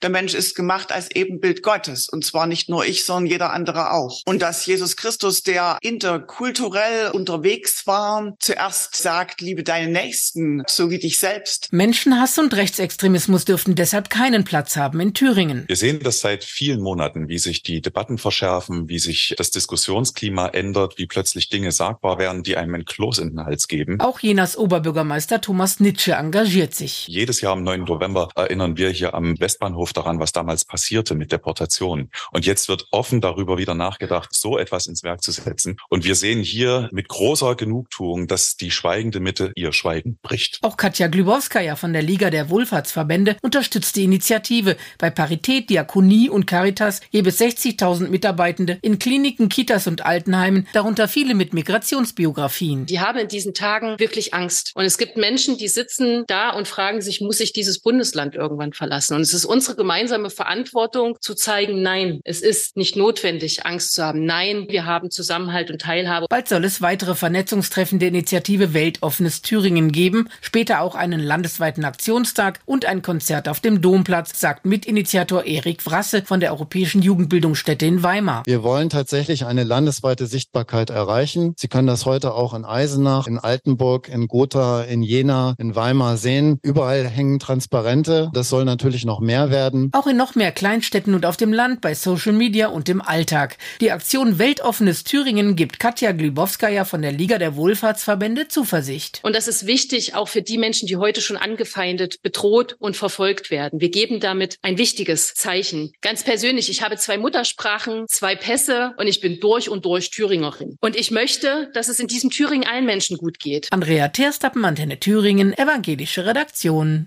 Der Mensch ist gemacht als Ebenbild Gottes. Und zwar nicht nur ich, sondern jeder andere auch. Und dass Jesus Christus, der interkulturell unterwegs war, zuerst sagt, liebe deine Nächsten, so wie dich selbst. Menschenhass und Rechtsextremismus dürften deshalb keinen Platz haben in Thüringen. Wir sehen das seit vielen Monaten, wie sich die Debatten verschärfen, wie sich das Diskussionsklima ändert, wie plötzlich Dinge sagbar werden, die einem ein Kloß in den Hals geben. Auch Jenas Oberbürgermeister Thomas Nitsche engagiert sich. Jedes Jahr am 9. November erinnern wir hier am Westbahnhof daran, was damals passierte mit Deportationen. Und jetzt wird offen darüber wieder nachgedacht, so etwas ins Werk zu setzen. Und wir sehen hier mit großer Genugtuung, dass die schweigende Mitte ihr Schweigen bricht. Auch Katja Glubowskaja von der Liga der Wohlfahrtsverbände unterstützt die Initiative. Bei Parität, Diakonie und Caritas gebe es 60.000 Mitarbeitende in Kliniken, Kitas und Altenheimen, darunter viele mit Migrationsbiografien. Die haben in diesen Tagen wirklich Angst. Und es gibt Menschen, die sitzen da und fragen sich, muss ich dieses Bundesland irgendwann verlassen? Und es ist unsere gemeinsame Verantwortung zu zeigen, nein, es ist nicht notwendig, Angst zu haben. Nein, wir haben Zusammenhalt und Teilhabe. Bald soll es weitere Vernetzungstreffen der Initiative Weltoffenes Thüringen geben, später auch einen landesweiten Aktionstag und ein Konzert auf dem Domplatz, sagt Mitinitiator Erik Wrasse von der Europäischen Jugendbildungsstätte in Weimar. Wir wollen tatsächlich eine landesweite Sichtbarkeit erreichen. Sie können das heute auch in Eisenach, in Altenburg, in Gotha, in Jena, in Weimar sehen. Überall hängen Transparente. Das soll natürlich noch mehr werden. Auch in noch mehr Kleinstädten und auf dem Land, bei Social Media und im Alltag. Die Aktion Weltoffenes Thüringen gibt Katja Glibowskaja von der Liga der Wohlfahrtsverbände Zuversicht. Und das ist wichtig auch für die Menschen, die heute schon angefeindet, bedroht und verfolgt werden. Wir geben damit ein wichtiges Zeichen. Ganz persönlich, ich habe zwei Muttersprachen, zwei Pässe und ich bin durch und durch Thüringerin. Und ich möchte, dass es in diesem Thüringen allen Menschen gut geht. Andrea Terstappen, Antenne Thüringen, evangelische Redaktion.